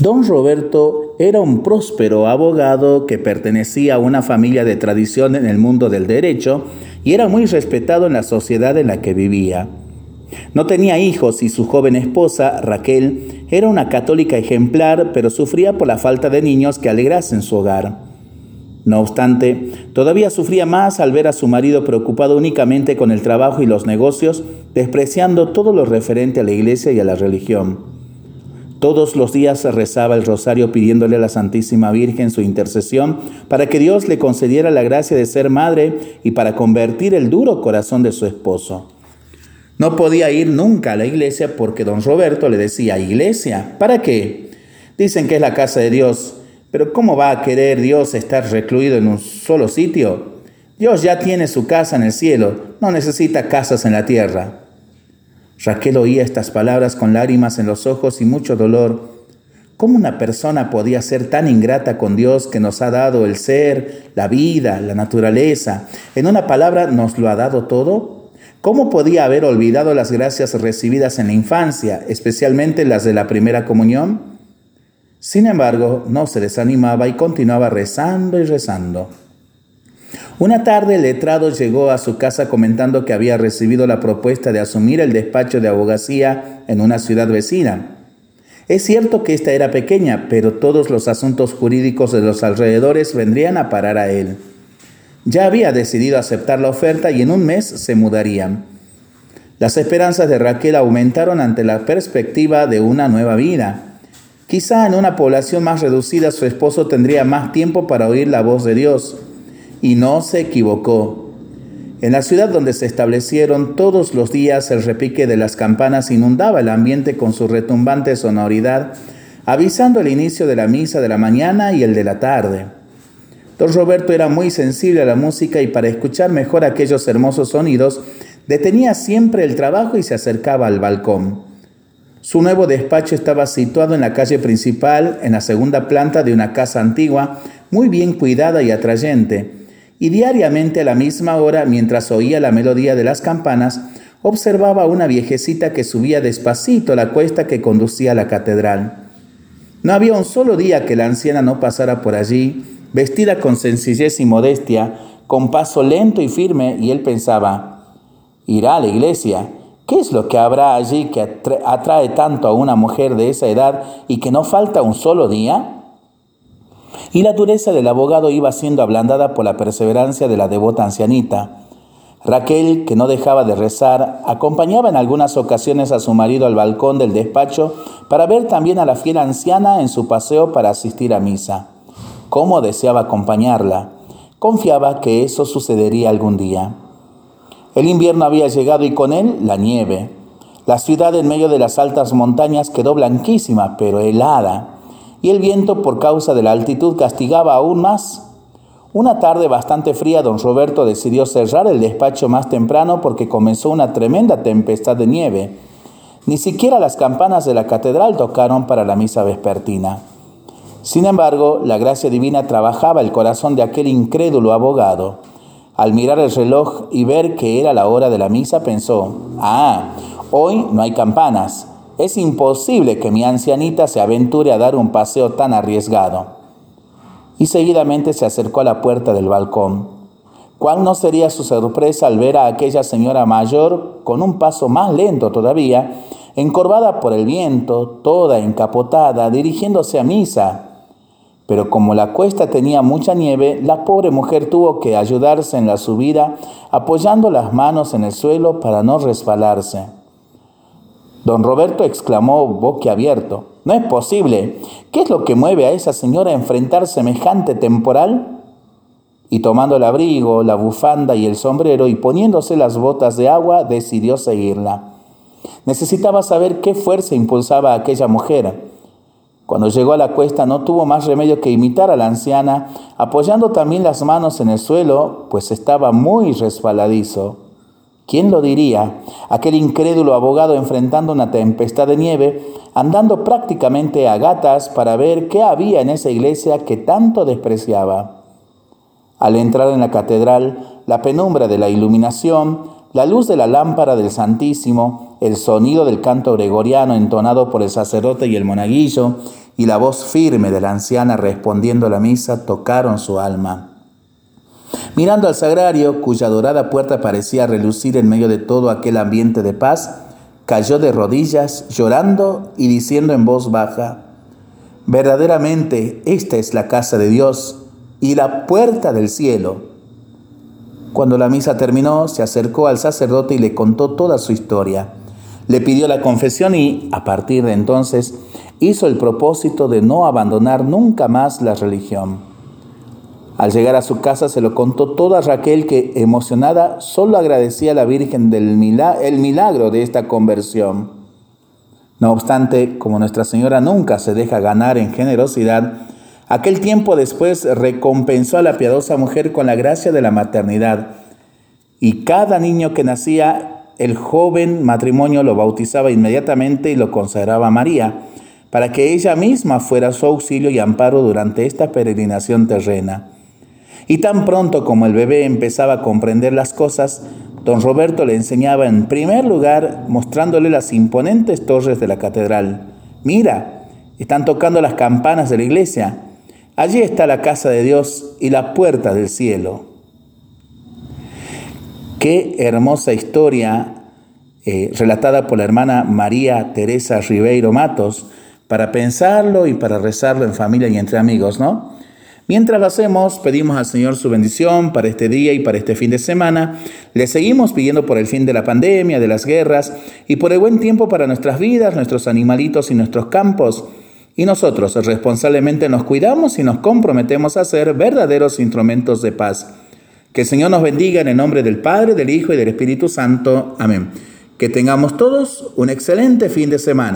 Don Roberto era un próspero abogado que pertenecía a una familia de tradición en el mundo del derecho y era muy respetado en la sociedad en la que vivía. No tenía hijos y su joven esposa, Raquel, era una católica ejemplar, pero sufría por la falta de niños que alegrasen su hogar. No obstante, todavía sufría más al ver a su marido preocupado únicamente con el trabajo y los negocios, despreciando todo lo referente a la iglesia y a la religión. Todos los días rezaba el rosario pidiéndole a la Santísima Virgen su intercesión para que Dios le concediera la gracia de ser madre y para convertir el duro corazón de su esposo. No podía ir nunca a la iglesia porque don Roberto le decía, iglesia, ¿para qué? Dicen que es la casa de Dios, pero ¿cómo va a querer Dios estar recluido en un solo sitio? Dios ya tiene su casa en el cielo, no necesita casas en la tierra. Raquel oía estas palabras con lágrimas en los ojos y mucho dolor. ¿Cómo una persona podía ser tan ingrata con Dios que nos ha dado el ser, la vida, la naturaleza? En una palabra, ¿nos lo ha dado todo? ¿Cómo podía haber olvidado las gracias recibidas en la infancia, especialmente las de la primera comunión? Sin embargo, no se desanimaba y continuaba rezando y rezando. Una tarde el letrado llegó a su casa comentando que había recibido la propuesta de asumir el despacho de abogacía en una ciudad vecina. Es cierto que esta era pequeña, pero todos los asuntos jurídicos de los alrededores vendrían a parar a él. Ya había decidido aceptar la oferta y en un mes se mudarían. Las esperanzas de Raquel aumentaron ante la perspectiva de una nueva vida. Quizá en una población más reducida su esposo tendría más tiempo para oír la voz de Dios y no se equivocó. En la ciudad donde se establecieron todos los días el repique de las campanas inundaba el ambiente con su retumbante sonoridad, avisando el inicio de la misa de la mañana y el de la tarde. Don Roberto era muy sensible a la música y para escuchar mejor aquellos hermosos sonidos, detenía siempre el trabajo y se acercaba al balcón. Su nuevo despacho estaba situado en la calle principal, en la segunda planta de una casa antigua, muy bien cuidada y atrayente, y diariamente a la misma hora, mientras oía la melodía de las campanas, observaba a una viejecita que subía despacito la cuesta que conducía a la catedral. No había un solo día que la anciana no pasara por allí, vestida con sencillez y modestia, con paso lento y firme, y él pensaba, irá a la iglesia. ¿Qué es lo que habrá allí que atrae tanto a una mujer de esa edad y que no falta un solo día? Y la dureza del abogado iba siendo ablandada por la perseverancia de la devota ancianita. Raquel, que no dejaba de rezar, acompañaba en algunas ocasiones a su marido al balcón del despacho para ver también a la fiel anciana en su paseo para asistir a misa. ¿Cómo deseaba acompañarla? Confiaba que eso sucedería algún día. El invierno había llegado y con él la nieve. La ciudad en medio de las altas montañas quedó blanquísima, pero helada y el viento por causa de la altitud castigaba aún más. Una tarde bastante fría, don Roberto decidió cerrar el despacho más temprano porque comenzó una tremenda tempestad de nieve. Ni siquiera las campanas de la catedral tocaron para la misa vespertina. Sin embargo, la gracia divina trabajaba el corazón de aquel incrédulo abogado. Al mirar el reloj y ver que era la hora de la misa, pensó, ah, hoy no hay campanas. Es imposible que mi ancianita se aventure a dar un paseo tan arriesgado. Y seguidamente se acercó a la puerta del balcón. ¿Cuál no sería su sorpresa al ver a aquella señora mayor con un paso más lento todavía, encorvada por el viento, toda encapotada, dirigiéndose a misa? Pero como la cuesta tenía mucha nieve, la pobre mujer tuvo que ayudarse en la subida, apoyando las manos en el suelo para no resbalarse. Don Roberto exclamó boquiabierto. No es posible. ¿Qué es lo que mueve a esa señora a enfrentar semejante temporal? Y tomando el abrigo, la bufanda y el sombrero y poniéndose las botas de agua, decidió seguirla. Necesitaba saber qué fuerza impulsaba a aquella mujer. Cuando llegó a la cuesta no tuvo más remedio que imitar a la anciana, apoyando también las manos en el suelo, pues estaba muy resbaladizo. ¿Quién lo diría? Aquel incrédulo abogado enfrentando una tempestad de nieve, andando prácticamente a gatas para ver qué había en esa iglesia que tanto despreciaba. Al entrar en la catedral, la penumbra de la iluminación, la luz de la lámpara del Santísimo, el sonido del canto gregoriano entonado por el sacerdote y el monaguillo, y la voz firme de la anciana respondiendo a la misa tocaron su alma. Mirando al sagrario, cuya dorada puerta parecía relucir en medio de todo aquel ambiente de paz, cayó de rodillas, llorando y diciendo en voz baja, verdaderamente esta es la casa de Dios y la puerta del cielo. Cuando la misa terminó, se acercó al sacerdote y le contó toda su historia. Le pidió la confesión y, a partir de entonces, hizo el propósito de no abandonar nunca más la religión. Al llegar a su casa se lo contó toda Raquel que, emocionada, solo agradecía a la Virgen del el milagro de esta conversión. No obstante, como Nuestra Señora nunca se deja ganar en generosidad, aquel tiempo después recompensó a la piadosa mujer con la gracia de la maternidad. Y cada niño que nacía el joven matrimonio lo bautizaba inmediatamente y lo consagraba a María, para que ella misma fuera su auxilio y amparo durante esta peregrinación terrena. Y tan pronto como el bebé empezaba a comprender las cosas, don Roberto le enseñaba en primer lugar mostrándole las imponentes torres de la catedral. Mira, están tocando las campanas de la iglesia. Allí está la casa de Dios y la puerta del cielo. Qué hermosa historia eh, relatada por la hermana María Teresa Ribeiro Matos para pensarlo y para rezarlo en familia y entre amigos, ¿no? Mientras lo hacemos, pedimos al Señor su bendición para este día y para este fin de semana. Le seguimos pidiendo por el fin de la pandemia, de las guerras y por el buen tiempo para nuestras vidas, nuestros animalitos y nuestros campos. Y nosotros responsablemente nos cuidamos y nos comprometemos a ser verdaderos instrumentos de paz. Que el Señor nos bendiga en el nombre del Padre, del Hijo y del Espíritu Santo. Amén. Que tengamos todos un excelente fin de semana.